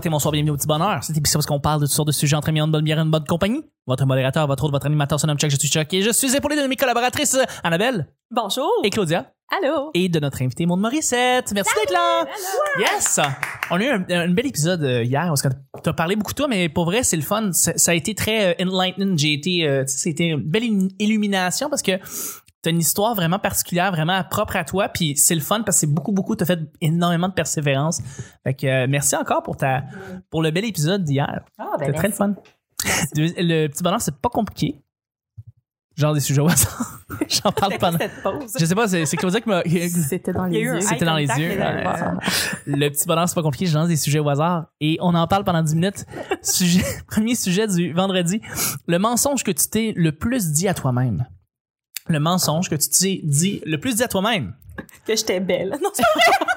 matin, bonsoir, bienvenue au petit bonheur. C'est émission parce qu'on parle de toutes sortes de sujets entre amis, en bonne bière et une bonne compagnie. Votre modérateur, votre autre, votre animateur, son nom Chuck, je suis Chuck et je suis épaulé de mes collaboratrices Annabelle Bonjour. et Claudia Allô. et de notre invité Maud Morissette. Merci d'être là. Yes! On a eu un, un bel épisode euh, hier parce que t'as parlé beaucoup de toi, mais pour vrai, c'est le fun. Ça, ça a été très euh, enlightening. J'ai été, euh, c'était une belle illu- illumination parce que t'as une histoire vraiment particulière, vraiment propre à toi, puis c'est le fun parce que c'est beaucoup, beaucoup, t'as fait énormément de persévérance. Fait que euh, merci encore pour ta, pour le bel épisode d'hier. Ah, ben C'était très le fun. Le, petit bonheur, c'est pas compliqué. Genre des sujets au hasard. J'en parle pendant. Je sais pas, c'est Claudia qui m'a. C'était dans les yeux. C'était dans les yeux. Le petit bonheur, c'est pas compliqué. Je lance des sujets au hasard et on en parle pendant 10 minutes. Sujet, premier sujet du vendredi. Le mensonge que tu t'es le plus dit à toi-même. Le mensonge que tu t'es dit le plus dit à toi-même. Que j'étais belle. Non, Ah,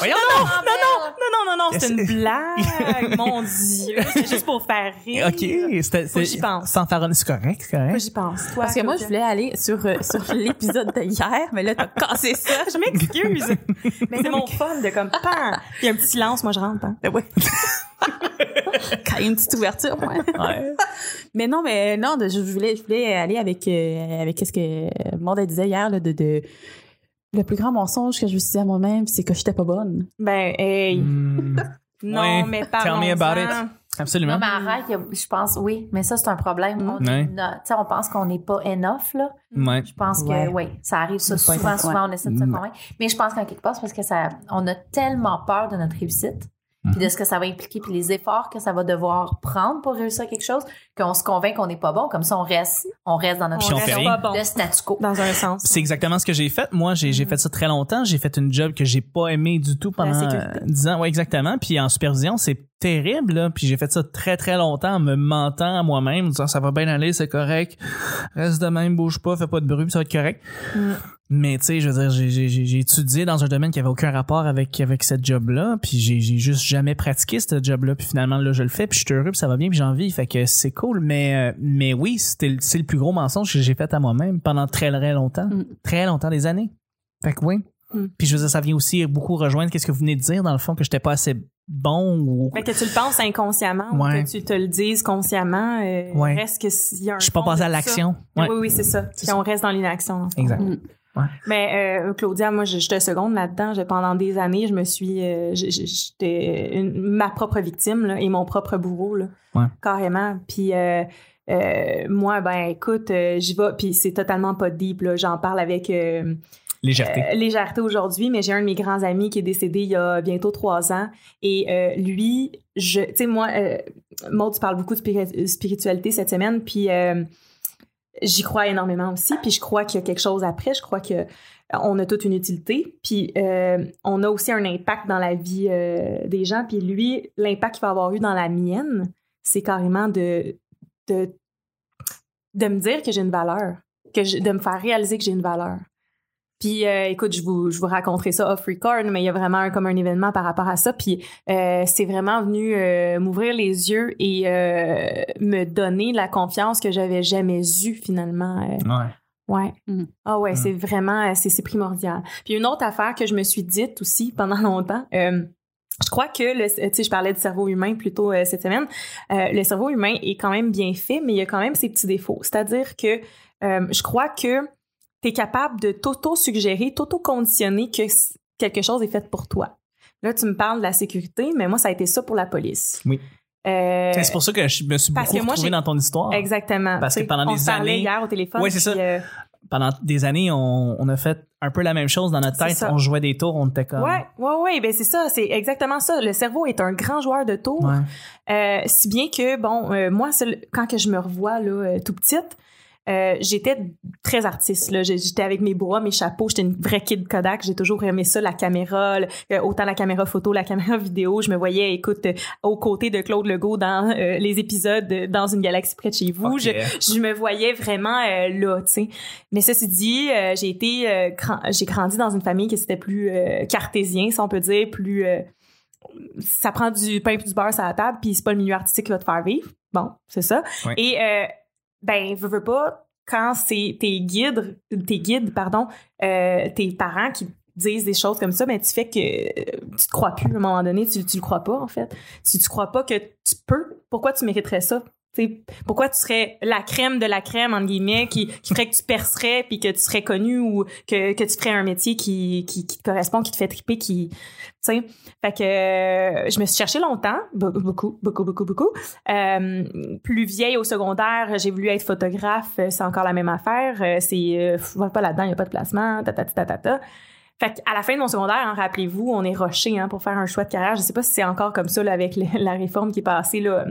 Voyons non, non, non, non, non, non, c'est une blague. Mon Dieu. C'est juste pour faire rire. Ok, c'était j'y pense. sans faire un- c'est correct, c'est Moi, correct. j'y pense. Toi, Parce que moi, je voulais aller sur, euh, sur l'épisode de hier, mais là, t'as cassé ça. je m'excuse. Mais c'est mon fun de comme, pan. Il y a un petit silence, moi, je rentre. Hein. Ouais. Quand il y a une petite ouverture, moi. Ouais. Mais non, mais non, je voulais, je voulais aller avec, euh, avec ce que Monde disait hier, là, de, de, le plus grand mensonge que je me suis dit à moi-même, c'est que j'étais pas bonne. Ben, hey. Hmm, Non, Ouais. mais Tell me about it. absolument. Non, mais arrête, je pense, oui, mais ça, c'est un problème. On, Ouais. no- tu sais, on pense qu'on n'est pas enough, là. Ouais. Je pense que, oui, ça arrive ça Pas souvent, souvent, on essaie de se Mm. convaincre. Mais je pense qu'en quelque part, c'est parce que ça, on a tellement peur de notre réussite. Puis de ce que ça va impliquer, puis les efforts que ça va devoir prendre pour réussir quelque chose, qu'on se convainc qu'on n'est pas bon. Comme ça, on reste, on reste dans notre on reste fait rien. pas bon. de statu quo. Dans un sens. C'est exactement ce que j'ai fait. Moi, j'ai j'ai fait ça très longtemps. J'ai fait une job que j'ai pas aimé du tout pendant sécurité. 10 ans. Ouais, exactement. Puis en supervision, c'est terrible. Là. Puis j'ai fait ça très, très longtemps en me mentant à moi-même, en disant ça va bien aller, c'est correct. Reste de même, bouge pas, fais pas de bruit, puis ça va être correct. Mm. Mais tu sais, je veux dire, j'ai- étudié dans un domaine qui avait aucun rapport avec avec cette job-là, puis j'ai juste jamais pratiqué ce job-là, puis finalement là je le fais, puis je suis heureux, puis ça va bien, puis j'ai envie, fait que c'est cool. Mais euh, mais oui, c'était le- c'est le plus gros mensonge que j'ai fait à moi-même pendant très très longtemps, Mm. très longtemps des années. Fait que oui. Mm. Puis je veux dire, ça vient aussi beaucoup rejoindre qu'est-ce que vous venez de dire dans le fond que j'étais pas assez bon ou Fait que tu le penses inconsciemment Ouais. ou que tu te le dises consciemment, euh, Ouais. reste que s'il y a un je suis pas passé à l'action. Ouais. Oui, oui, c'est ça. Puis on reste dans l'inaction. Exact. Mm. Mais euh, Claudia, moi, je, je te seconde là-dedans. Pendant des années, je me suis, euh, j'étais ma propre victime là, et mon propre bourreau, là, Ouais. carrément. Puis euh, euh, moi, ben écoute, j'y vais. Puis c'est totalement pas deep. J'en parle avec Légèreté. légèreté aujourd'hui, mais j'ai un de mes grands amis qui est décédé il y a bientôt trois ans. Et lui, je, tu sais, moi, Maud, tu parles beaucoup de spiri- spiritualité cette semaine, puis j'y crois énormément aussi. Puis je crois qu'il y a quelque chose après. Je crois que euh, on a toute une utilité. Puis euh, on a aussi un impact dans la vie euh, des gens. Puis lui, l'impact qu'il va avoir eu dans la mienne, c'est carrément de, de, de me dire que j'ai une valeur, que de me faire réaliser que j'ai une valeur. Puis euh, écoute, je vous, je vous raconterai ça off record, mais il y a vraiment un, comme un événement par rapport à ça. Puis euh, c'est vraiment venu euh, m'ouvrir les yeux et euh, me donner la confiance que j'avais jamais eue finalement. euh, Ouais. Ouais. Mhm. Ah ouais, c'est vraiment, euh, c'est c'est primordial. Puis une autre affaire que je me suis dite aussi pendant longtemps, euh, je crois que, le, tu sais, je parlais du cerveau humain plutôt euh, cette semaine, euh, le cerveau humain est quand même bien fait, mais il y a quand même ses petits défauts. C'est-à-dire que euh, je crois que tu es capable de t'auto-suggérer, t'auto-conditionner que quelque chose est fait pour toi. Là, tu me parles de la sécurité, mais moi, ça a été ça pour la police. Oui. Euh, c'est pour ça que je me suis beaucoup que moi, retrouvé j'ai- dans ton histoire. Exactement. Parce que pendant on des années- hier au téléphone. Ouais, c'est ça. euh, Pendant des années, on, on a fait un peu la même chose dans notre tête. On jouait des tours, on était comme. Ouais, ouais, ouais, ben c'est ça, c'est exactement ça. Le cerveau est un grand joueur de tours, Ouais. Euh, si bien que bon, moi, quand que je me revois là, tout petite, euh, j'étais très artiste. Là. J'étais avec mes bois, mes chapeaux. J'étais une vraie kid Kodak. J'ai toujours aimé ça, la caméra, le- euh, autant la caméra photo, la caméra vidéo. Je me voyais, écoute, euh, aux côtés de Claude Legault dans euh, les épisodes de Dans une galaxie près de chez vous. Je, je me voyais vraiment euh, là, tu sais. Mais ceci dit, j'ai été, grand- j'ai grandi dans une famille qui c'était plus cartésien, si on peut dire, plus ça prend du pain et du beurre sur la table, puis c'est pas le milieu artistique qui va te faire vivre. Bon, c'est ça. Et euh, ben, veux, veux pas, quand c'est tes guides, tes guides, pardon, euh, tes parents qui disent des choses comme ça, mais tu fais que euh, tu te crois plus à un moment donné, tu, tu le crois pas en fait. Si tu crois pas que tu peux, pourquoi tu mériterais ça? Pourquoi tu serais la crème de la crème entre guillemets qui, qui ferait que tu percerais puis que tu serais connu ou que, que tu ferais un métier qui, qui, qui te correspond qui te fait triper qui fait que euh, je me suis cherchée longtemps beaucoup beaucoup beaucoup beaucoup. Euh, plus vieille au secondaire j'ai voulu être photographe c'est encore la même affaire euh, c'est euh, pas là-dedans il y a pas de placement ta ta ta la fin de mon secondaire, hein, rappelez-vous, on est rushé hein, pour faire un choix de carrière. Je sais pas si c'est encore comme ça avec la réforme qui est passée là,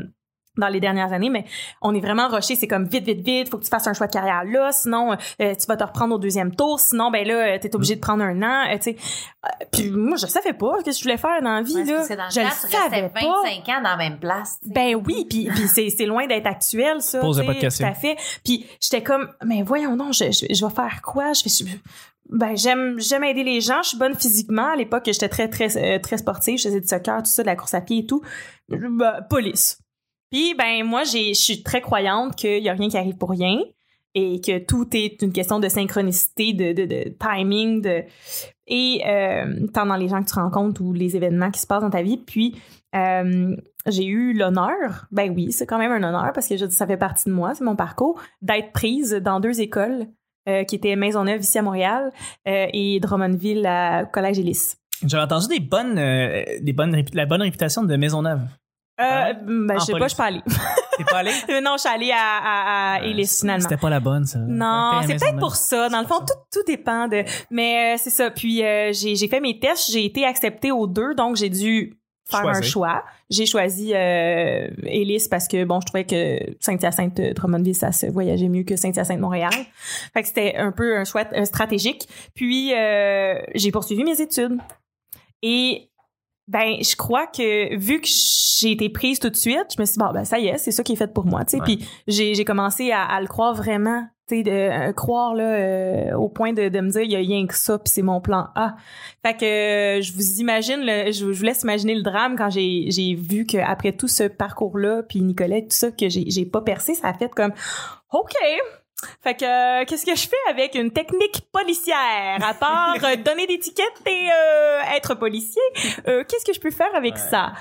dans les dernières années, mais on est vraiment rushé. C'est comme vite, vite, vite, faut que tu fasses un choix de carrière là, sinon euh, tu vas te reprendre au deuxième tour, sinon ben là t'es obligé de prendre un an. euh, tu sais. Euh, puis moi je savais pas ce que je voulais faire dans la vie Ouais, là. c'est dans le je le temps, tu restais savais 25 pas. ans dans la même place. Ben oui, puis, puis c'est, loin d'être actuel, ça. Posez tu pas de questions. Tout à fait. Puis j'étais comme, mais voyons non, je, je, je vais faire quoi? Je fais, je- ben j'aime j'aime aider les gens. Je suis bonne physiquement. À l'époque, j'étais très très euh, très sportive. Je faisais du soccer, tout ça, de la course à pied et tout. Ben, police. Puis ben moi, je suis très croyante qu'il y a rien qui arrive pour rien et que tout est une question de synchronicité, de, de, timing, de et euh, tant dans les gens que tu rencontres ou les événements qui se passent dans ta vie. Puis euh, j'ai eu l'honneur, ben oui, c'est quand même un honneur parce que ça fait partie de moi, c'est mon parcours, d'être prise dans deux écoles euh, qui étaient Maisonneuve ici à Montréal euh, et Drummondville à Collège Élis. J'avais entendu des bonnes, euh, des bonnes, la bonne réputation de Maisonneuve. Euh, Ah ben, En je sais pas, je suis pas allée. T'es pas allé? Euh, non, je suis allée à, à, à Élis finalement. C'était pas la bonne, ça. Non, c'est peut-être pour ça. Dans le fond, tout, tout dépend de. Mais euh, c'est ça. Puis euh, j'ai j'ai fait mes tests, j'ai été acceptée aux deux, donc j'ai dû faire un choix. J'ai choisi euh, Élis parce que bon, je trouvais que Saint-Hyacinthe euh, ça se voyageait mieux que Saint-Hyacinthe Montréal. Fait que c'était un peu un choix euh, stratégique. Puis euh, j'ai poursuivi mes études et ben je crois que vu que j'ai été prise tout de suite, je me suis dit bon ben ça y est, c'est ça qui est fait pour moi, tu sais. Ouais. Puis j'ai j'ai commencé à, à le croire vraiment, tu sais de euh, croire là euh, au point de, de me dire il y a rien que ça puis c'est mon plan A. Fait que euh, je vous imagine le, je, je vous laisse imaginer le drame quand j'ai j'ai vu que après tout ce parcours là puis Nicolette tout ça que j'ai j'ai pas percé, ça a fait comme OK. Fait que euh, qu'est-ce que je fais avec une technique policière? À part euh, donner des tickets et euh, être policier Qu'est-ce que je peux faire avec ça?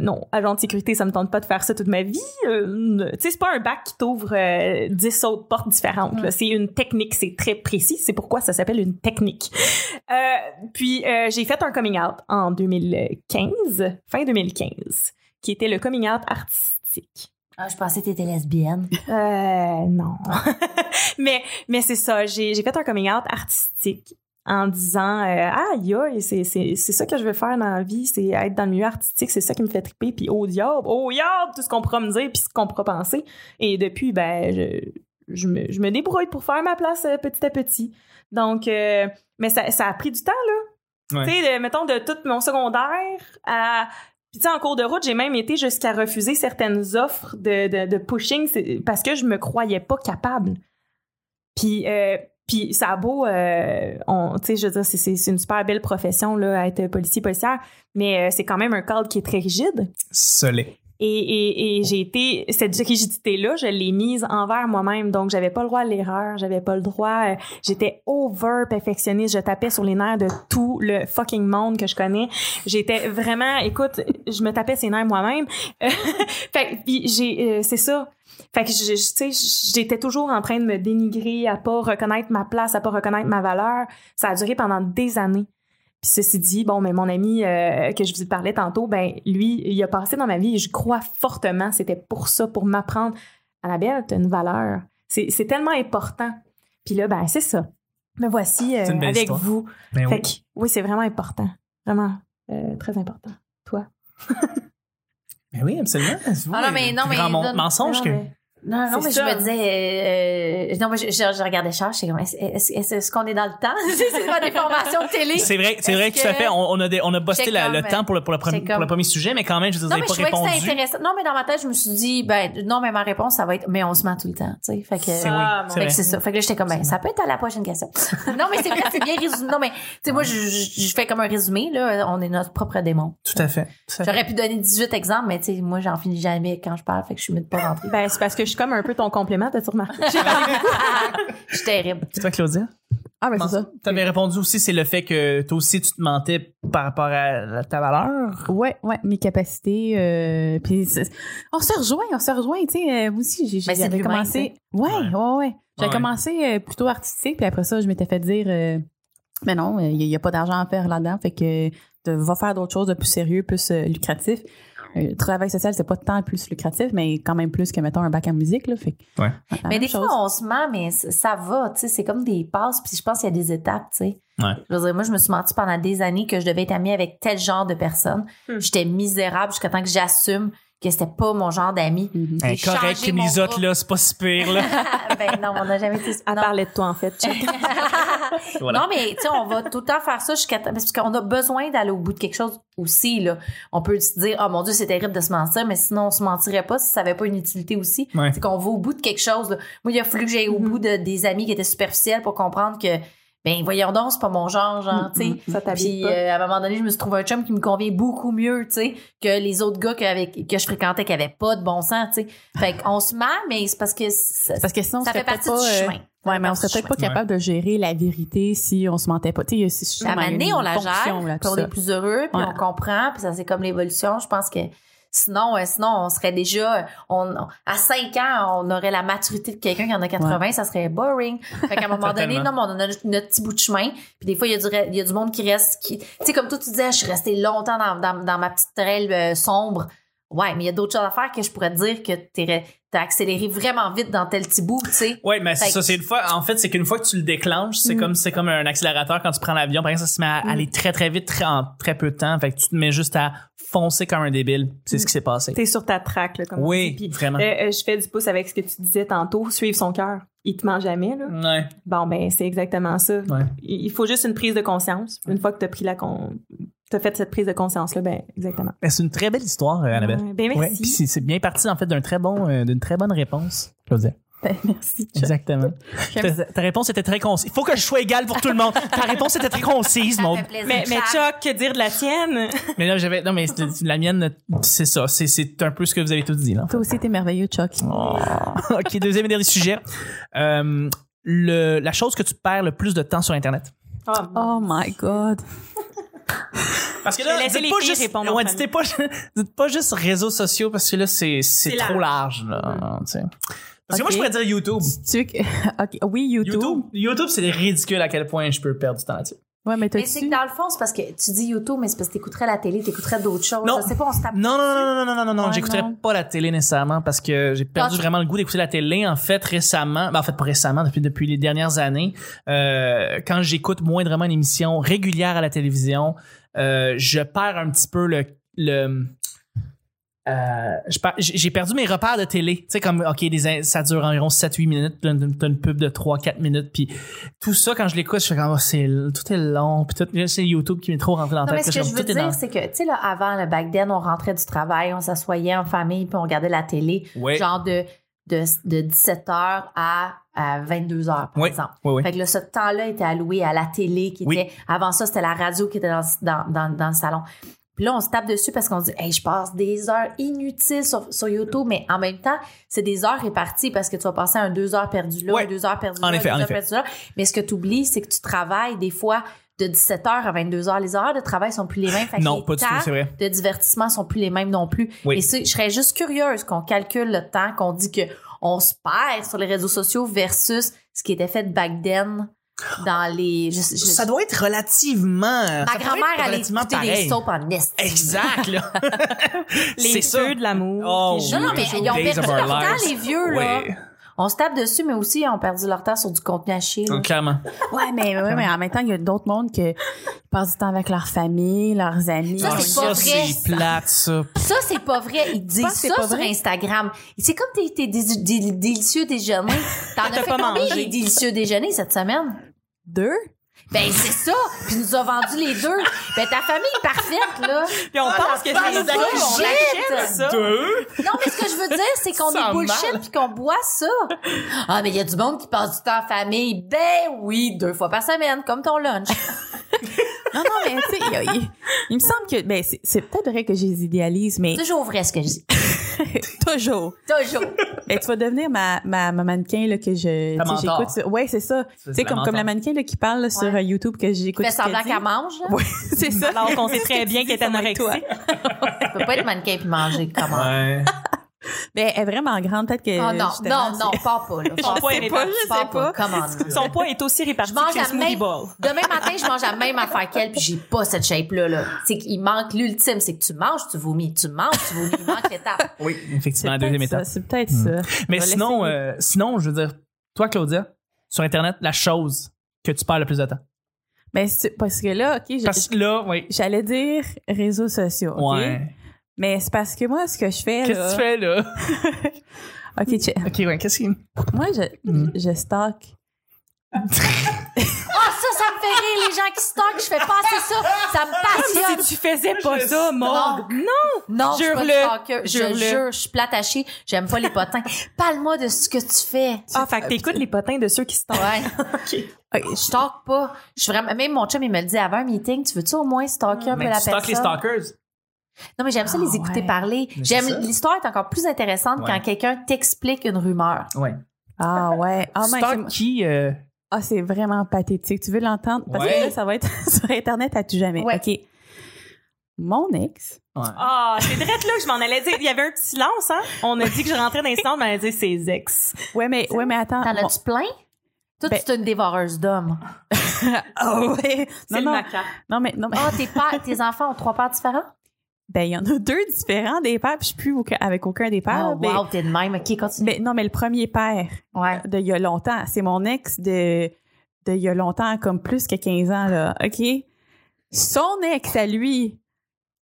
Non, agent de sécurité, ça me tente pas de faire ça toute ma vie. Tu sais, c'est pas un bac qui t'ouvre 10 autres portes différentes. C'est une technique, c'est très précis. C'est pourquoi ça s'appelle une technique. Puis j'ai fait un coming out en 2015, fin 2015, qui était le coming out artistique. Ah, je pensais que t'étais lesbienne. Euh, non. mais mais c'est ça, j'ai j'ai fait un coming out artistique en disant euh, ah aïe, c'est c'est c'est ça que je veux faire dans la vie, c'est être dans le milieu artistique, c'est ça qui me fait triper puis oh diable, oh diable, tout ce qu'on pourra me dire puis ce qu'on pourra penser et depuis ben je je me, je me débrouille pour faire ma place euh, petit à petit. Donc euh, mais ça ça a pris du temps là. Ouais. Tu sais, de- mettons de tout mon secondaire à puis tu sais, en cours de route, j'ai même été jusqu'à refuser certaines offres de, de, pushing parce que je me croyais pas capable. Puis, euh, puis ça a beau, euh, on- tu sais, je veux dire, c'est- une super belle profession, là, être policier, policière, mais euh, c'est quand même un cadre qui est très rigide. Solé. Et, et, et j'ai été, cette rigidité-là, je l'ai mise envers moi-même. Donc, j'avais pas le droit à l'erreur, j'avais pas le droit, euh, j'étais over perfectionniste, je tapais sur les nerfs de tout le fucking monde que je connais. J'étais vraiment, écoute, je me tapais ses nerfs moi-même. fait que, puis j'ai, euh, c'est ça. Fait que, je, je- j'étais toujours en train de me dénigrer, à pas reconnaître ma place, à pas reconnaître ma valeur. Ça a duré pendant des années. Puis ceci dit, bon, mais mon ami euh, que je vous parlais tantôt, ben lui, il a passé dans ma vie et je crois fortement, c'était pour ça, pour m'apprendre. Annabelle, t'as une valeur. C'est c'est tellement important. Puis là, ben c'est ça. Me voici euh, C'est une belle avec histoire. vous. Ben Fait oui. que, oui, c'est vraiment important. Vraiment euh, très important. Toi. Ben oui, absolument. Ah non, mais non, mais donne- mensonge Non, que. mais- Non, non, mais ça. je me disais, euh, non, mais je, je, je regardais Charles, j'étais comme, est-ce est-ce- est-ce- est-ce qu'on est dans le temps? c'est pas des formations de télé. C'est vrai, c'est vrai que tout à que- fait. On, on a des, on a busté J'étais la- le temps pour le, pour, le premier, j'étais pour le comme- premier sujet, mais quand même, je vous ai mais pas je trouvais que répondu. c'était intéressant. Non, mais dans ma tête, je me suis dit, ben, non, mais ma réponse, ça va être, mais on se ment tout le temps, tu sais. Fait que, C'est Ah, oui, mon c'est fait vrai. que c'est ça. Fait que là, j'étais comme, ben, ça peut être à la prochaine question. non, mais c'est vrai, c'est bien résumé. Non, mais, tu sais, moi, je, je, je fais comme un résumé, là. On est notre propre démon. Tout à fait. J'aurais pu donner 18 exemples, mais tu sais, moi, j'en finis jamais quand je parle, fait que je suis mieux de pas rentrer. Ben, c'est parce que je suis comme un peu ton complément, t'as-tu remarqué? je suis terrible. C'est toi, Claudia? Ah, ben, c'est ça. Tu avais répondu aussi, c'est le fait que toi aussi, tu te mentais par rapport à ta valeur? Ouais, ouais, mes capacités. Euh, puis on se rejoint, on se rejoint. Tu sais, euh, moi aussi, j'ai Ben, j'avais commencé. Ouais, Ouais. ouais, ouais. J'avais Ouais. commencé euh, plutôt artistique, puis après ça, je m'étais fait dire, euh, mais non, il n'y a, pas d'argent à faire là-dedans, fait que va faire d'autres choses de plus sérieux, plus euh, lucratif. Euh, le travail social, c'est pas tant plus lucratif, mais quand même plus que, mettons, un bac en musique. Là, fait Ouais. Mais des chose. fois, on se ment, mais ça va, tu sais, c'est comme des passes, puis je pense qu'il y a des étapes, tu sais. Ouais. Je veux dire, moi, je me suis menti pendant des années que je devais être amie avec tel genre de personne. Hmm. J'étais misérable jusqu'à temps que j'assume que c'était pas mon genre d'ami. Hey, J'ai correct, changé Kim mon Lizotte, groupe. là, c'est pas si pire, là. ben non, on n'a jamais été... Elle non. parlait de toi, en fait. Voilà. Non, mais tu sais, on va tout le temps faire ça jusqu'à parce qu'on a besoin d'aller au bout de quelque chose aussi là. On peut se dire oh mon dieu, c'est terrible de se mentir, mais sinon on se mentirait pas si ça avait pas une utilité aussi. Ouais. C'est qu'on va au bout de quelque chose. là. Moi, il a fallu que j'aille au Mhm. bout de des amis qui étaient superficiels pour comprendre que ben voyons donc, c'est pas mon genre, genre, tu sais. Puis pas? euh, à un moment donné, je me suis trouvé un chum qui me convient beaucoup mieux, tu sais, que les autres gars que, avec, que je fréquentais qui avaient pas de bon sens, tu sais. Fait qu'on se ment, mais c'est parce que ça, Parce que sinon, on ça fait partie peut-être du pas, euh, chemin. Ouais, mais on serait peut-être pas capable de gérer la vérité si on se mentait pas. Tu sais, À un moment donné, on la gère, là, on est plus heureux, puis on comprend, puis ça c'est comme l'évolution. Je pense que sinon, euh, sinon on serait déjà, on, on- à 5 ans, on aurait la maturité de quelqu'un qui en a 80, ça serait boring. Fait qu'à un moment donné, non, mais on a notre, notre petit bout de chemin. Puis des fois, il y a du, il y a du monde qui reste, qui, tu sais, comme toi tu disais, je suis restée longtemps dans, dans, dans ma petite trail euh, sombre. Ouais, mais il y a d'autres choses à faire que je pourrais te dire que t'es- t'as accéléré vraiment vite dans tel petit bout, tu sais. Ouais, mais ça, c'est une fois, en fait, c'est qu'une fois que tu le déclenches, c'est Mm. comme, c'est comme un accélérateur quand tu prends l'avion. Par exemple, ça se met à Mm. aller très, très vite, très, en très peu de temps. Fait que tu te mets juste à foncer comme un débile. C'est ce qui s'est passé. T'es sur ta traque, là, comme on Oui, dit. Puis, vraiment. euh, euh, je fais du pouce avec ce que tu disais tantôt, suivre son cœur. Il te ment jamais, là. Ouais. Bon, ben, c'est exactement ça. Ouais. Il faut juste une prise de conscience. Une fois que t'as pris la con... t'as fait cette prise de conscience-là, ben, exactement. Mais C'est une très belle histoire, euh, Annabelle. Ouais, ben, merci. puis c'est c'est bien parti, en fait, d'un très bon, euh, d'une très bonne réponse, Claudia. Ben, Merci. Chuck. Exactement. Ta, ta réponse était très concise. Il faut que je sois égal pour tout le monde. Ta réponse était très concise, mon. mais. Chuck, que dire de la tienne? Mais là, j'avais, non, mais la mienne, c'est ça. C'est, c'est un peu ce que vous avez tout dit, là. Toi aussi, t'es merveilleux, Chuck. Oh. ok, deuxième et dernier sujet. Euh, le, la chose que tu perds le plus de temps sur Internet. Oh my God. Parce que là, dites pas juste, ouais, dites pas, dites pas juste réseaux sociaux parce que là, c'est, c'est, C'est trop large, là. tu Parce que moi, je pourrais dire YouTube. Tu. Oui, YouTube. YouTube, YouTube, c'est ridicule à quel point je peux perdre du temps là-dessus. Ouais, mais Mais c'est que dans le fond, c'est parce que tu dis YouTube, mais c'est parce que t'écouterais la télé, t'écouterais d'autres choses. Non. Pas, on se tape. Non, non, non, non, non, non, non, non, non, Ouais, j'écouterais pas la télé nécessairement parce que j'ai perdu Ah, vraiment le goût d'écouter la télé. En fait, récemment, ben, en fait, pas récemment, depuis, depuis les dernières années, euh, quand j'écoute moindrement une émission régulière à la télévision, euh, je perds un petit peu le, le, euh, j'ai perdu mes repères de télé. Tu sais, comme, OK, des, ça dure environ 7-8 minutes, t'as une pub de 3-4 minutes, puis tout ça, quand je l'écoute, je fais comme, oh, c'est, tout est long, puis tout, c'est YouTube qui m'est trop rentré dans la Non, mais tête. ce que je veux dire, c'est que, tu sais, là, avant, le back then, on rentrait du travail, on s'assoyait en famille, puis on regardait la télé, Ouais. genre de, de, de 17h à, à 22h, par Oui, exemple. oui, oui. Fait que là, ce temps-là était alloué à la télé, qui était, avant ça, c'était la radio qui était dans, dans, dans, dans le salon. Puis là, on se tape dessus parce qu'on se dit, hey, je passe des heures inutiles sur, sur YouTube, mais en même temps, c'est des heures réparties parce que tu vas passer un deux heures perdues là, Ouais. un deux heures perdues En là, effet, deux en heures effet. perdues là. Mais ce que tu oublies, c'est que tu travailles des fois de 17h à 22h. Les horaires de travail sont plus les mêmes. Fait Non, pas du tout, c'est vrai. de divertissement sont plus les mêmes non plus. Oui. Et je serais juste curieuse qu'on calcule le temps, qu'on dit que on se perd sur les réseaux sociaux versus ce qui était fait back then dans les... je- je- ça doit être relativement. ma grand-mère allait écouter des soaps en est. Exact, là. Les feux de l'amour. Oh, Non, non, mais ils ont perdu leur temps, les vieux, là. On se tape dessus, mais aussi, ils ont perdu leur temps sur du contenu à chier. là. clairement. Ouais, mais, ouais, mais en même temps, il y a d'autres mondes qui passent du temps avec leur famille, leurs amis. Ça, c'est pas vrai, plate, ça. Ça, c'est pas vrai. Ils disent ça pas sur vrai. Instagram. C'est comme tes, tes dé- dé- délicieux déjeuners. T'en as T'as fait pas combien mangé. des délicieux déjeuners cette semaine? Deux? Ben, c'est ça. Puis nous a vendu les deux. Ben, ta famille est parfaite, là. Puis on pense que c'est de ça, on achète ça. Deux? Non, mais ce que je veux dire, c'est qu'on est bullshit mal. puis qu'on boit ça. Ah, mais il y a du monde qui passe du temps en famille. Ben oui, deux fois par semaine, comme ton lunch. non, non, mais tu sais, il, il- il me semble que, ben, c'est, peut-être vrai que je les idéalise, mais Toujours vrai ce que je dis. toujours. Toujours. Ben, tu vas devenir ma, ma, ma mannequin, là, que je, j'écoute. Ouais, c'est ça. c'est Tu sais, comme, comme la mannequin, là, qui parle, là, sur Ouais. euh, YouTube, que j'écoute. Qu'elle semblant qu'elle mange, là. Ouais, c'est ça. Alors qu'on sait très bien qu'elle est anorexique. Tu peux pas être mannequin puis manger. Comment? Ouais. Ben, elle est vraiment grande, peut-être que. Oh non, non, non, pas pas, là. Son Pas poids est pas, réparti, je sais pas. Come on. Son poids est aussi réparti Je mange que la le smoothie même- bowl. Demain matin, je mange la même affaire qu'elle, puis j'ai pas cette shape-là. Là. C'est qu'il manque l'ultime, c'est que tu manges, tu vomis, tu manges, tu vomis, il manque l'étape. Oui, effectivement, la deuxième étape. C'est peut-être Hmm. ça. Mais Je vais sinon, euh, sinon, je veux dire, toi, Claudia, sur Internet, la chose que tu perds le plus de temps. Ben, parce que là, OK, je- Parce que là, oui. j'allais dire réseaux sociaux. OK? Ouais. Mais c'est parce que moi, ce que je fais. Qu'est-ce là, que tu fais, là? OK, check. OK, ouais, qu'est-ce qui... Moi, je, Hmm. je stalk. Ah, ça, ça me fait rire, les gens qui stockent, je fais passer ça. Ça me passionne. Si tu faisais pas ça, Maud. Non. Non, je suis pas Jure-le. une stalker. Je jure, je suis plate à chier. J'aime pas les potins. Parle-moi de ce que tu fais. Ah, fait que t'écoutes les potins de ceux qui se Ouais. OK, Je stalk pas. Je suis vraiment, même mon chum, il me le dit avant un meeting, tu veux-tu au moins stalker un peu la tu stalkes les personne? stalkers. Non, mais j'aime ça Ah, les écouter ouais. parler. J'aime, l'histoire est encore plus intéressante Ouais. quand quelqu'un t'explique une rumeur. Ouais. Ah ouais. Ah, qui... euh, ah, c'est vraiment pathétique. Tu veux l'entendre? Parce Ouais. que là, ça va être sur Internet à tout jamais. Ouais. OK. Mon ex. Ouais. Ah, c'est direct là que je m'en allais dire. Il y avait un petit silence, hein? On a dit que je rentrais dans les stands, mais on allait dire ses ex. Ouais, mais, ouais, mais attends. T'en as-tu plein? Toi, Ben- tu es une dévoreuse d'hommes. Ah ouais. C'est Non, le non. Non, mais, non, mais. Ah, tes, pères- tes enfants ont trois pères différents? Ben, il y en a deux différents des pères, puis je suis plus aucun- avec aucun des pères. Oh, mais, wow, t'es de même. OK, continue. mais non, mais le premier père Ouais. de il y a longtemps, c'est mon ex de, de il y a longtemps, comme plus que 15 ans, là. OK? Son ex à lui,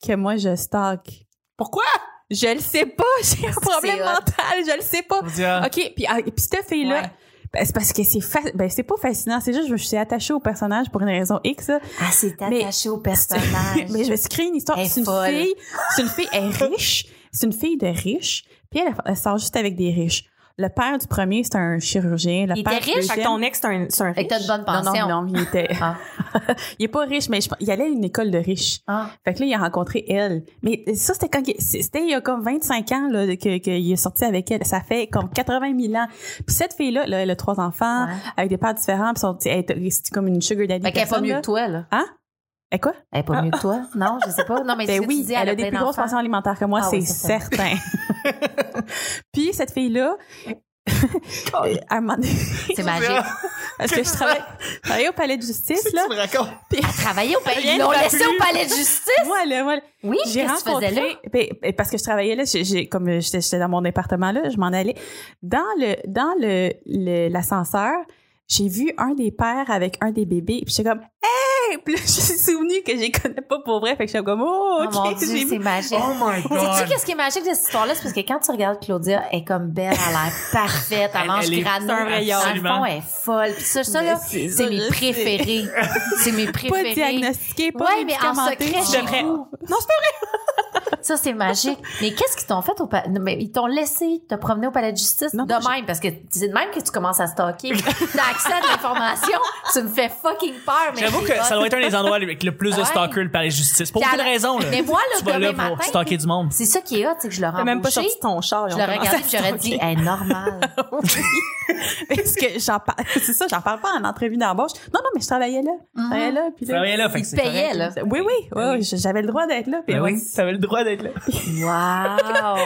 que moi je stalk. Pourquoi? Je le sais pas, j'ai un problème mental, je le sais pas. OK, puis, ah, puis cette fille-là, Ouais. Ben, c'est parce que c'est fa- ben, c'est pas fascinant, c'est juste que je suis attachée au personnage pour une raison X. là. Ah, c'est Mais- attaché au personnage. Mais je me suis créé une histoire. C'est une folle. fille, c'est une fille, elle est riche. C'est une fille de riche. Puis elle, elle sort juste avec des riches. Le père du premier, c'est un chirurgien. Le Il père était riche? Fait que deuxième- ton ex, c'est un, c'est un Fait que t'as une bonne non, pension. non, non, il était. Ah. il est pas riche, mais je, pense- il allait à une école de riches. Ah. Fait que là, il a rencontré elle. Mais ça, c'était quand il- c'était il y a comme 25 ans là, que, qu'il est sorti avec elle. Ça fait comme 80 000 ans. Puis cette fille-là, là, elle a trois enfants Ouais. avec des pères différents. Puis sont, elle est- c'est comme une sugar daddy. Fait qu'elle est pas mieux là. que toi, là. Hein? Elle quoi? Elle est pas mieux que toi? Non, je sais pas. Non, mais Ben tu oui, dis, elle, a des plus grosses pensions alimentaires que moi, Ah c'est oui, certain. Puis cette fille-là, à un moment donné, C'est magique. parce que je travaille, je travaillais au palais de justice, là. me racontes? Travailler au palais. Ils l'ont laissé au palais de justice? Moi, là, moi, Oui, j'ai qu'est-ce que tu faisais là? rencontré, ben, ben, parce que je travaillais là, j'ai, comme j'étais, j'étais dans mon département là, je m'en allais. Dans le, dans le, le- l'ascenseur, j'ai vu un des pères avec un des bébés, puis j'étais comme, hey! Puis là, je me suis souvenu que je les connais pas pour vrai, fait que j'étais comme, oh, Oh ok, mon j'ai Dieu, vu- c'est magique. Oh my Sais-tu qu'est-ce qui est magique de cette histoire-là? C'est parce que quand tu regardes Claudia, elle est comme belle, elle a l'air parfaite, elle, Elle- mange elle est- grano. c'est un vrai Dans le absolument. fond, elle est folle. Puis ça, ça là, c'est mes préférés. C'est mes pas préférés. diagnostiqué, pas Ouais, mais en secret, Je devrais-. Non, c'est Ça, c'est magique. Mais qu'est-ce qu'ils t'ont fait au palais? Mais ils t'ont laissé te promener au palais de justice? Non, de non, même, parce que c'est de même que tu commences à stalker. T'as accès à de l'information. Tu me fais fucking peur, mais J'avoue que ça doit être un des endroits avec le plus de stalkers le palais de justice. Pour aucune la- raison, là. Mais moi, là, tu vas là pour matin- stalker du monde. C'est ça qui est hot, c'est que je l'aurais T'as même pas sorti ton char. Je l'aurais regardé j'aurais dit, est normale. Parce que j'en parle, c'est ça, j'en parle pas en entrevue d'embauche. Non, non, mais je travaillais là. Je travaillais là, puis là. travaillais là, fait que correct. là. Oui, oui, oui, oui, j'avais le droit d'être là. puis Le droit d'être là.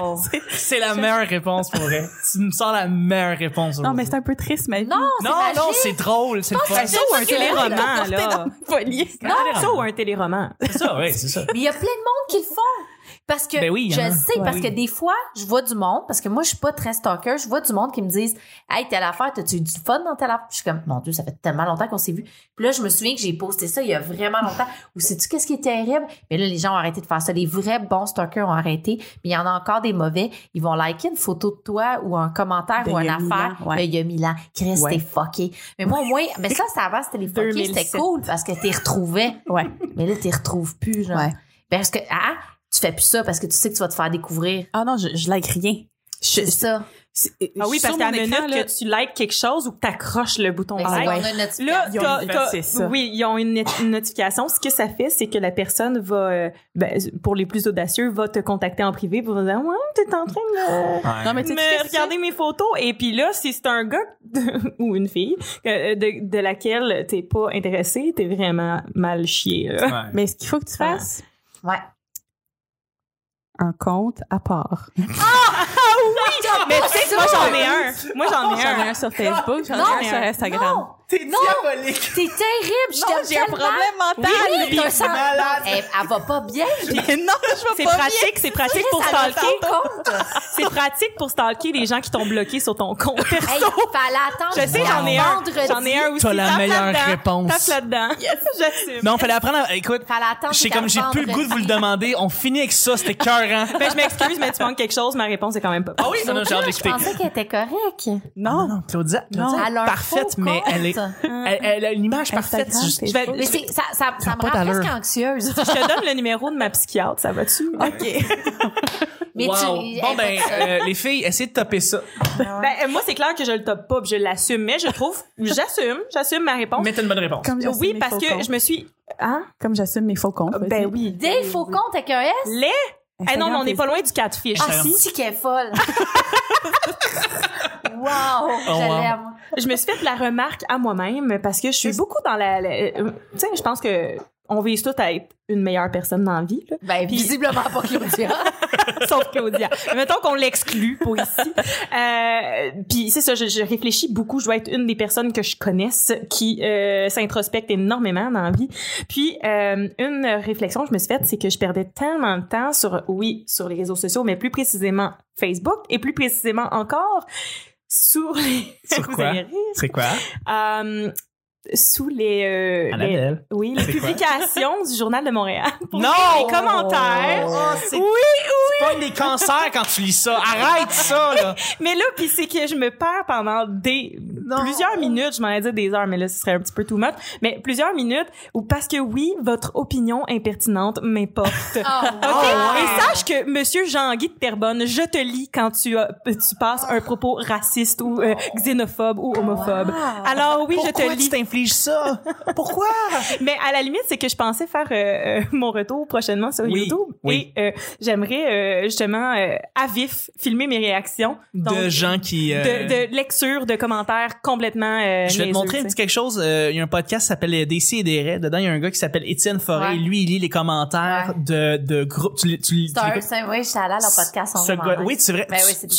Wow! C'est la meilleure réponse pour vrai. Tu me sors la meilleure réponse. Non, mais c'est un peu triste, ma vie. Non, c'est non, non, c'est drôle, c'est le fun. Ça ou un téléroman, là. Non, Ça ou un téléroman. c'est ça, oui, c'est ça. Mais il y a plein de monde qui le font. Parce que Ben oui, je sais, Ouais. parce Oui. que des fois, je vois du monde, parce que moi, je suis pas très stalker, je vois du monde qui me disent Hey, telle affaire, t'as-tu eu du fun dans telle affaire? Je suis comme, mon Dieu, ça fait tellement longtemps qu'on s'est vu. Puis là, je me souviens que j'ai posté ça il y a vraiment longtemps. Ou sais-tu qu'est-ce qui est terrible? Mais là, les gens ont arrêté de faire ça. Les vrais bons stalkers ont arrêté. Mais il y en a encore des mauvais. Ils vont liker une photo de toi ou un commentaire Ben, ou une affaire. ans, ouais. Ben, il y a mille ans. Chris, Ouais. t'es fucké. Mais moi, au moins, ben ça, ça avant, c'était les fuckés. C'était 2007. cool parce que t'es retrouvais. Ouais. Mais là, t'y retrouves plus, genre. Ouais. Parce que, ah, tu fais plus ça parce que tu sais que tu vas te faire découvrir. Ah non, je, je like rien. C'est ça. C'est- Ah oui, parce qu'à la minute là, que tu likes quelque chose ou que tu accroches le bouton que like, c'est qu'on a une notification? Là, Ils ont une- ça. oui, ils ont une, notification. Ce que ça fait, c'est que la personne va, euh, ben, pour les plus audacieux, va te contacter en privé pour dire ouais, t'es en train de Non, mais me regarder mes photos. Et puis là, si c'est un gars ou une fille euh, de, de laquelle t'es pas intéressé, t'es vraiment mal chié. là. Ouais. Mais ce qu'il faut que tu fasses, Ouais. Un compte à part. Mais tu sais, que moi j'en ai un. Moi j'en ai J'en ai un. un sur Facebook, j'en ai un sur Instagram. Non, T'es diabolique. t'es terrible. Je Non, t'aime j'ai un tellement. problème mental. Oui, un sang- malade. Elle, elle va pas bien. Mais non, je C'est vais pas pratique, c'est pratique pour stalker. C'est pratique pour stalker les gens qui t'ont bloqué sur ton compte perso. Hey, fallait attendre. Je sais, j'en ai un. J'en ai un aussi. T'as la meilleure là-dedans. réponse. Tape là-dedans. Yes, j'assume. Non, fallait apprendre à... Écoute, Fallait attendre. j'ai jusqu'à comme j'ai plus le goût de vous le demander. On finit avec ça, c'était cœurant. Ben, je m'excuse, mais tu manques quelque chose. Ma réponse est quand même pas. Ah oui, non, j'ai Je pensais qu'elle était correcte. Non, non, Claudia, Claudia Elle a un parfaite, faux mais compte. elle est, elle, elle a une image parfaite. Instagram, Juste- Je vais- Mais c'est, ça, ça, me pas rend d'allure. presque anxieuse. Je te donne le numéro de ma psychiatre, ça va-tu? OK. Mais Wow. tu, Bon, ben, euh, les filles, essayez de topper ça. Ben, euh, moi, c'est clair que je le top pas, puis je l'assume, mais je trouve, j'assume, j'assume ma réponse. Mettez une bonne réponse. Comme j'assume oui, mes parce faux que comptes. je me suis, hein? Comme j'assume mes faux comptes. Ben oui. des faux comptes avec un S? Les? Eh non, mais on n'est pas loin du catfish. Ah, Instagram. si qu'elle est folle. wow, Oh, je wow. l'aime. Je me suis fait la remarque à moi-même parce que je suis beaucoup dans la, la- euh, tu sais, je pense que on vise tout à être une meilleure personne dans la vie, là. Ben, visiblement pas Claudia. sauf Claudia. Mettons qu'on l'exclut pour ici. Euh, Puis c'est ça, je, je réfléchis beaucoup. Je dois être une des personnes que je connaisse qui euh, s'introspecte énormément dans la vie. Puis euh, une réflexion que je me suis faite, c'est que je perdais tellement de temps sur, oui, sur les réseaux sociaux, mais plus précisément Facebook et plus précisément encore sur les... Sur quoi? C'est quoi? Euh, sous les, euh, les- oui, les publications du Journal de Montréal. Pour Non! les commentaires. Oh, c'est Oui, c'est pas une des cancers quand tu lis ça. Arrête ça, là. Mais là, puis c'est que je me perds pendant des plusieurs minutes, je m'en ai dit des heures, mais là, ce serait un petit peu too much, mais plusieurs minutes, ou parce que oui, votre opinion impertinente m'importe. OK? ouais. Et sache que Monsieur Jean-Guy de Terrebonne, je te lis quand tu, as- tu passes un propos raciste ou euh, xénophobe ou homophobe. Alors oui, je te lis. Ça? Pourquoi? Mais à la limite, c'est que je pensais faire euh, euh, mon retour prochainement sur Oui, YouTube oui. et euh, j'aimerais euh, justement euh, à vif filmer mes réactions Donc, de gens qui... euh, de, de lecture, de commentaires complètement. Euh, Je vais te montrer un tu petit quelque chose. Euh, il y a un podcast qui s'appelle DC et des raies. Dedans, il y a un gars qui s'appelle Étienne Forêt. Ouais. Lui, il lit les commentaires de, de groupes. Tu, tu, tu C'est un, l'écoutes? c'est un- oui, j'étais allée à leur podcast. Ce gars- oui, c'est vrai. Ben tu, oui, c'est tu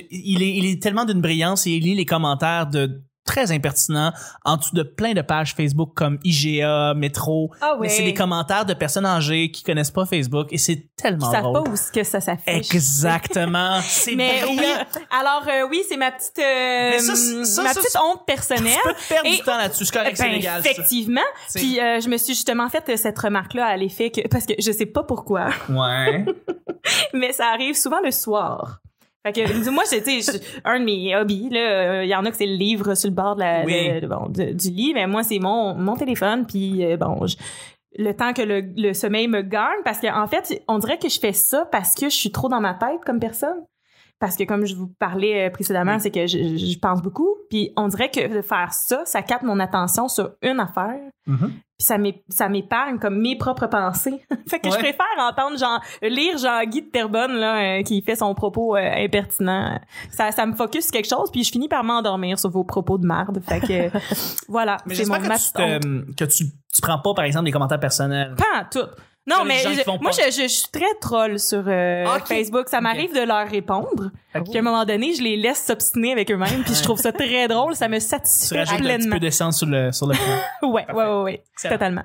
tu- il est, il est tellement d'une brillance et il lit les commentaires de très impertinents en dessous de plein de pages Facebook comme IGA, Métro. Ah Mais ouais. c'est des commentaires de personnes âgées qui connaissent pas Facebook et c'est tellement savent drôle. pas où que ça s'affiche. Exactement. C'est Mais oui. Alors euh, oui, c'est ma petite, euh, ça, ça, ma ça, petite ça- honte personnelle. Tu peux te perdre Et- du temps là-dessus. Correct, c'est Ben, légal. ça. effectivement. Puis euh, je me suis justement fait cette remarque-là à l'effet que parce que je sais pas pourquoi, Ouais. mais ça arrive souvent le soir. Fait que moi, je- un de mes hobbies là, euh, il y en a que c'est le livre sur le bord de la, Oui. de- bon, de- du lit, mais moi c'est mon mon téléphone. Puis euh, bon, je- le temps que le, le sommeil me gagne, parce qu'en fait, on dirait que je fais ça parce que je suis trop dans ma tête comme personne. Parce que comme je vous parlais euh, précédemment, c'est que je, pense beaucoup. Puis on dirait que de faire ça, ça capte mon attention sur une affaire. Mhm. Puis ça m'é- ça m'épargne comme mes propres pensées. fait que je préfère entendre Jean, lire Jean-Guy de Terrebonne là, euh, qui fait son propos euh, impertinent. Ça, ça me focus sur quelque chose, puis je finis par m'endormir sur vos propos de merde. Fait que voilà, Mais j'espère que, tu, te- que tu, tu prends pas, par exemple, des commentaires personnels. Pas tout. Non, mais je- moi, je, je, je suis très troll sur euh, Ok. Facebook. Ça m'arrive de leur répondre. Puis à un moment donné, je les laisse s'obstiner avec eux-mêmes. Puis je trouve ça très drôle. Ça me Tu satisfait rajoutes un petit pleinement. peu d'essence sur le, sur le. Ouais, ouais, ouais, ouais. Excellent. Totalement.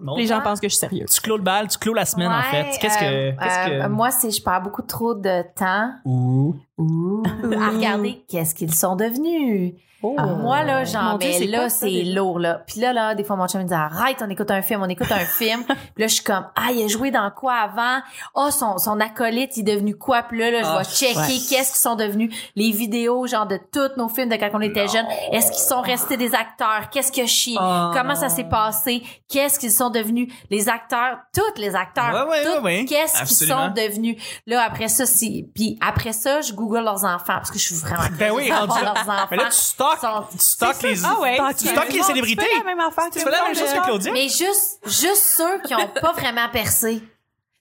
Bon. Les gens pensent que je suis sérieuse. Tu clôt le bal, tu clôt la semaine, en fait. Qu'est-ce que, euh, qu'est-ce euh, que... Moi, c'est je perds beaucoup trop de temps Ouh. À regarder qu'est-ce qu'ils sont devenus. Oh. Moi, là, genre, Mon Dieu, mais c'est là, c'est lourd, là. Puis là, là, des fois, mon chum me dit, arrête, on écoute un film, on écoute un film. Puis là, je suis comme, ah, il a joué dans quoi avant? Oh, son, son acolyte, il est devenu quoi? Puis là, là, je Ah, vais checker ouais. qu'est-ce qu'ils sont devenus. Les vidéos, genre, de tous nos films de quand on était jeunes. Est-ce qu'ils sont restés des acteurs? Qu'est-ce que chier? Ah. Comment ça s'est passé? Qu'est-ce qu'ils sont devenus? Les acteurs, tous les acteurs. Ouais, ouais, tous, ouais, ouais. Qu'est-ce qu'ils sont devenus? Là, après ça, c'est, puis après ça, je google Google leurs enfants parce que je suis vraiment Ben oui, leurs enfants. Mais là, tu stocks, sont- tu stocks les, Ah ouais, tu stockes les célébrités. Tu fais la même affaire Tu fais la même chose que Claudia? Mais juste, juste ceux qui ont pas vraiment percé.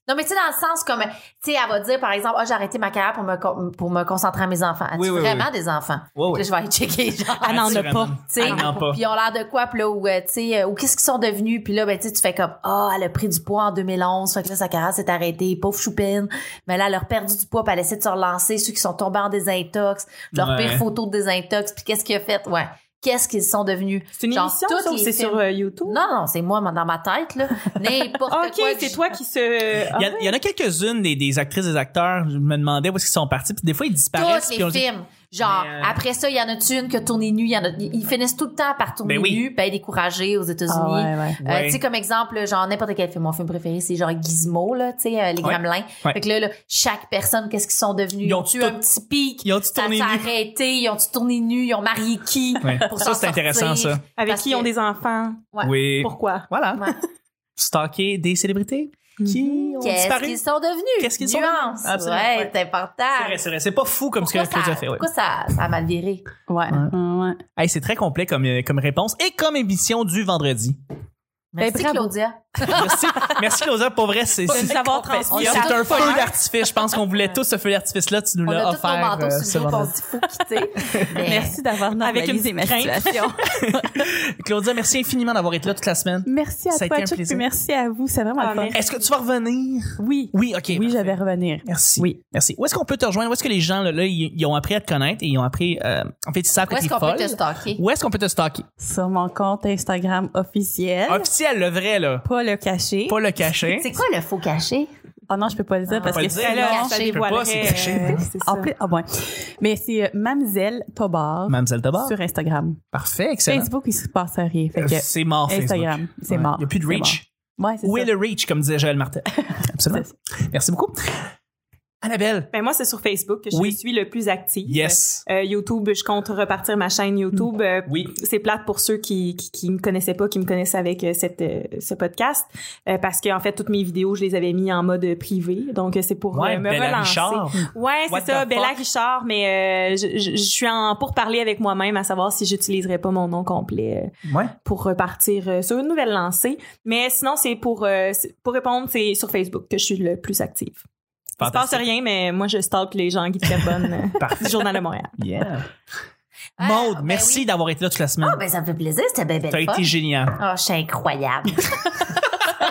Non, mais tu sais, dans le sens comme, tu sais, elle va dire, par exemple, ah, j'ai arrêté ma carrière pour me, pour me concentrer à mes enfants. As-tu Oui, oui, vraiment oui. des enfants? Là, je vais aller checker, genre. Elle n'en a pas. tu sais, Elle n'en a pas. puis ils ont l'air de quoi, puis là, ou, euh, tu sais, euh, ou qu'est-ce qu'ils sont devenus, puis là, ben, tu sais, tu fais comme, ah, elle a pris du poids en 2011, fait que là, sa carrière s'est arrêtée, pauvre choupine, mais là, elle a perdu du poids, puis elle essaie de se relancer, ceux qui sont tombés en désintox, leur Ouais. pire photo de désintox, puis qu'est-ce qu'il a fait, ouais, qu'est-ce qu'ils sont devenus. C'est une Genre, émission, ça, ou c'est films. sur euh, YouTube? Non, non, c'est moi dans ma tête, là. N'importe Ah, quoi. ok, c'est je- toi qui se. Il y, a- il y en a quelques-unes des, des actrices, des acteurs. Je me demandais où est-ce qu'ils sont partis. Puis des fois, ils disparaissent. Tous on les dit- films. Genre, euh, après ça, il y en a une qui a tourné nu. Il y en a, ils finissent tout le temps par tourner Ben oui. nu, ben découragés aux États-Unis. Ah ouais, ouais. Euh, Ouais. tu sais, comme exemple, genre, n'importe quel film. Mon film préféré, c'est genre Gizmo, là, tu sais, euh, les Ouais. Gremlins. Ouais. Fait que là, là, chaque personne, qu'est-ce qu'ils sont devenus? Ils Ils ont ont eu un petit pic? Ils Ça tourné s'est nu? arrêté? Ils ont-tu tourné nu? Ils ont marié qui? Ouais. Pour Ça, c'est intéressant, ça. Avec Parce qui ils ont que- des enfants? Ouais. Oui. Pourquoi? Voilà. Ouais. Stocker des célébrités? Qui ont Qu'est-ce disparu? qu'ils sont devenus? Qu'est-ce qu'ils sont Nuance. devenus? Absolument, Ouais, ouais. c'est important. C'est vrai, c'est vrai. C'est pas fou comme ce que Claudia fait. Ouais. pourquoi ça, ça a mal viré? Ouais. ouais. ouais. Hey, c'est très complet comme, euh, comme réponse et comme émission du vendredi. Merci, bravo. Claudia. Merci, merci Claudia. Pour vrai, c'est c'est- savoir On c'est un feu d'artifice. Je pense qu'on voulait tous ce feu d'artifice-là. Tu nous On l'as a tous nos offert. manteaux euh, sur le dos, on faut quitter. Merci d'avoir Avec une normalisé ma situation. Claudia, merci infiniment d'avoir été là toute la semaine. merci à Ça a toi, Chuck, merci à vous. C'est vraiment Ah, fun. Est-ce que tu vas revenir? Oui. Oui, OK. Oui, je vais revenir. Merci. Oui. Merci. Où est-ce qu'on peut te rejoindre? Où est-ce que les gens, là, là, ils, ont appris à te connaître et ils ont appris, euh, en fait, ils savent que Où t'es est-ce qu'on folle. peut te stalker? Où est-ce qu'on peut te stalker? Sur mon compte Instagram officiel. Officiel, le vrai, là. Pas le caché. Pas le caché. C'est quoi le faux caché? Oh non, je peux pas le dire Ah, parce que c'est Alors, caché. ça dévoilerait, pas, c'est caché. euh, c'est ça. En plus, ah bon. Mais c'est euh, Mamzelle Tobar Mamselle Tabar. sur Instagram. Parfait, excellent. Facebook, il se passe rien. Fait Euh, que C'est mort, Facebook. Instagram, c'est Ouais. mort. Il n'y a plus de reach. mort. Ouais, c'est Où ça. est le reach, comme disait Joël Martel? Absolument. Merci beaucoup. Annabelle. Ben, moi, c'est sur Facebook que je Oui. suis le plus active. Yes. Euh, YouTube, je compte repartir ma chaîne YouTube. Euh, Oui. C'est plate pour ceux qui, qui, qui me connaissaient pas, qui me connaissent avec euh, cette, ce podcast, parce qu'en fait, toutes mes vidéos, je les avais mis en mode privé. Donc, c'est pour Ouais, me Bella relancer. Richard. Ouais, c'est ça, Bella fuck? Richard, mais je, je, je suis en pour parler avec moi-même à savoir si j'utiliserais pas mon nom complet Ouais. pour repartir sur une nouvelle lancée. Mais sinon, c'est pour c'est- pour répondre, c'est sur Facebook que je suis le plus active. Il se passe rien, mais moi, je stalk les gens qui bonne Parfait. du Journal de Montréal. Yeah. Ah, Maude, ben merci oui. d'avoir été là toute la semaine. Ah, ben, ça me fait plaisir. C'était bien, bien T'as été génial. Oh, je suis incroyable.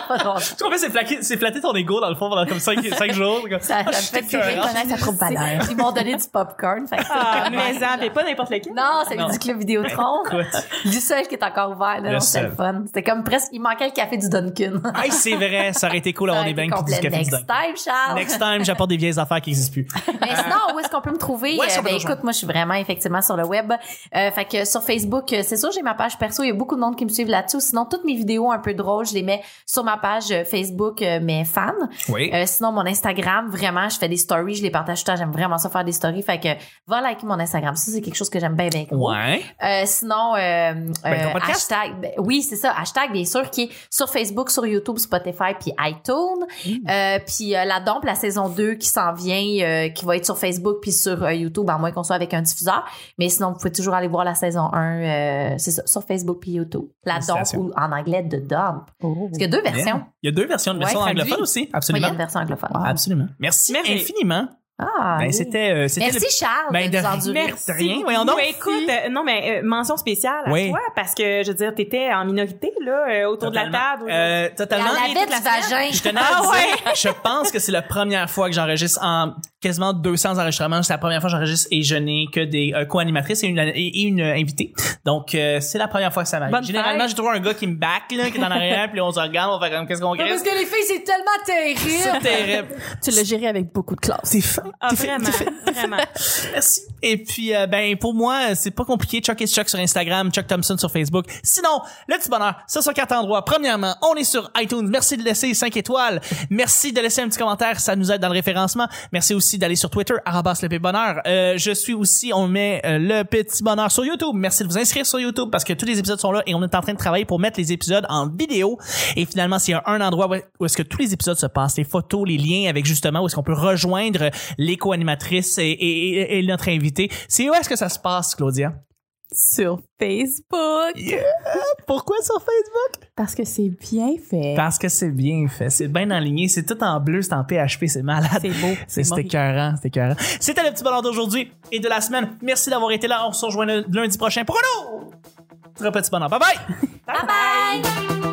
Tu comprends, c'est flatter, c'est flatter ton ego dans le fond pendant comme 5 jours. Comme, Ça, ah, ça je me fait écœurant. reconnaître sa propre valeur. Ils m'ont donné du popcorn. Fait que- Ah, mais ça, mais pas n'importe lequel. Non, c'est du Club Vidéotron. Écoute. Du seul qui est encore ouvert. Là, c'était le fun. C'était comme presque, il manquait le café du Duncan. Hey, c'est vrai, ça aurait été cool d'avoir des bangs du complet. café du Next time, Charles. Next time, j'apporte des vieilles affaires qui n'existent plus. Mais sinon, où est-ce qu'on peut me trouver? Euh, ben, écoute, moi, je suis vraiment effectivement sur le web. Euh, fait que sur Facebook, euh, c'est sûr, j'ai ma page perso. Il y a beaucoup de monde qui me suivent là-dessus. Sinon, toutes mes vidéos un peu drôles, je les mets sur ma page euh, Facebook, euh, mes fans. Oui. Euh, sinon, mon Instagram, vraiment, je fais des stories, je les partage tout le temps. J'aime vraiment ça faire des stories. Fait que va liker mon Instagram. Ça, c'est quelque chose que j'aime bien, bien gros. Ouais. Euh, sinon, euh, Ben, hashtag, ben, oui, c'est ça, hashtag, bien sûr, qui est sur Facebook, sur YouTube, Spotify, puis iTunes. Mm. Puis la Dompe, la saison 2 qui s'en vient, qui va être sur Facebook puis sur YouTube, à moins qu'on soit avec un diffuseur. Mais sinon, vous pouvez toujours aller voir la saison 1, euh, c'est ça, sur Facebook puis YouTube. La Dompe, ou en anglais, de Dump. Oh. Parce qu'il y a deux versions. Bien. Il y a deux versions, une Ouais, version traduit. anglophone aussi. Oui, il y a Absolument. une version anglophone. Absolument. Merci Merveilleux. infiniment. Ah, Ben, oui. c'était, euh, c'était Merci Charles Ben, de nous. Merci. rien, voyons donc. Écoute, euh, non, mais euh, mention spéciale à Oui. toi, parce que, je veux dire, t'étais en minorité, là, euh, autour de la table. Euh, Elle totalement. avait toute du la semaine. vagin. Je tenais à dire, je pense que c'est la première fois que j'enregistre en quasiment 200 enregistrements. C'est la première fois que j'enregistre et je n'ai que des euh, co-animatrices et une, et, et une invitée. Donc, euh, c'est la première fois que ça m'arrive. Bonne Généralement, j'ai toujours un gars qui me back, là, qui est en arrière, puis on se regarde, on fait comme, qu'est-ce qu'on Parce crée? que les filles, c'est tellement C'est terrible. terrible. Tu l'as géré avec beaucoup de classe. C'est. Ah, vraiment, vraiment. Merci. Et puis, euh, ben, pour moi, c'est pas compliqué. Chuck is Chuck sur Instagram, Chuck Thompson sur Facebook. Sinon, le petit bonheur, ça sur quatre endroits. Premièrement, on est sur iTunes. Merci de laisser 5 étoiles. Merci de laisser un petit commentaire. Ça nous aide dans le référencement. Merci aussi d'aller sur Twitter, arrobas le petit bonheur. Euh, je suis aussi, on met euh, le petit bonheur sur YouTube. Merci de vous inscrire sur YouTube parce que tous les épisodes sont là et on est en train de travailler pour mettre les épisodes en vidéo. Et finalement, s'il y a un endroit où est-ce que tous les épisodes se passent, les photos, les liens avec justement où est-ce qu'on peut rejoindre l'éco-animatrice et, et- et- et notre invité, c'est où est-ce que ça se passe, Claudia? Sur Facebook. Yeah! Pourquoi sur Facebook? Parce que c'est bien fait. Parce que c'est bien fait, c'est bien aligné, c'est tout en bleu, c'est en PHP, c'est malade. C'est beau. C'est écœurant, c'était écœurant. C'était le petit bonheur d'aujourd'hui et de la semaine. Merci d'avoir été là. On se rejoint lundi prochain pour un autre petit bonheur. Bye bye! Bye bye!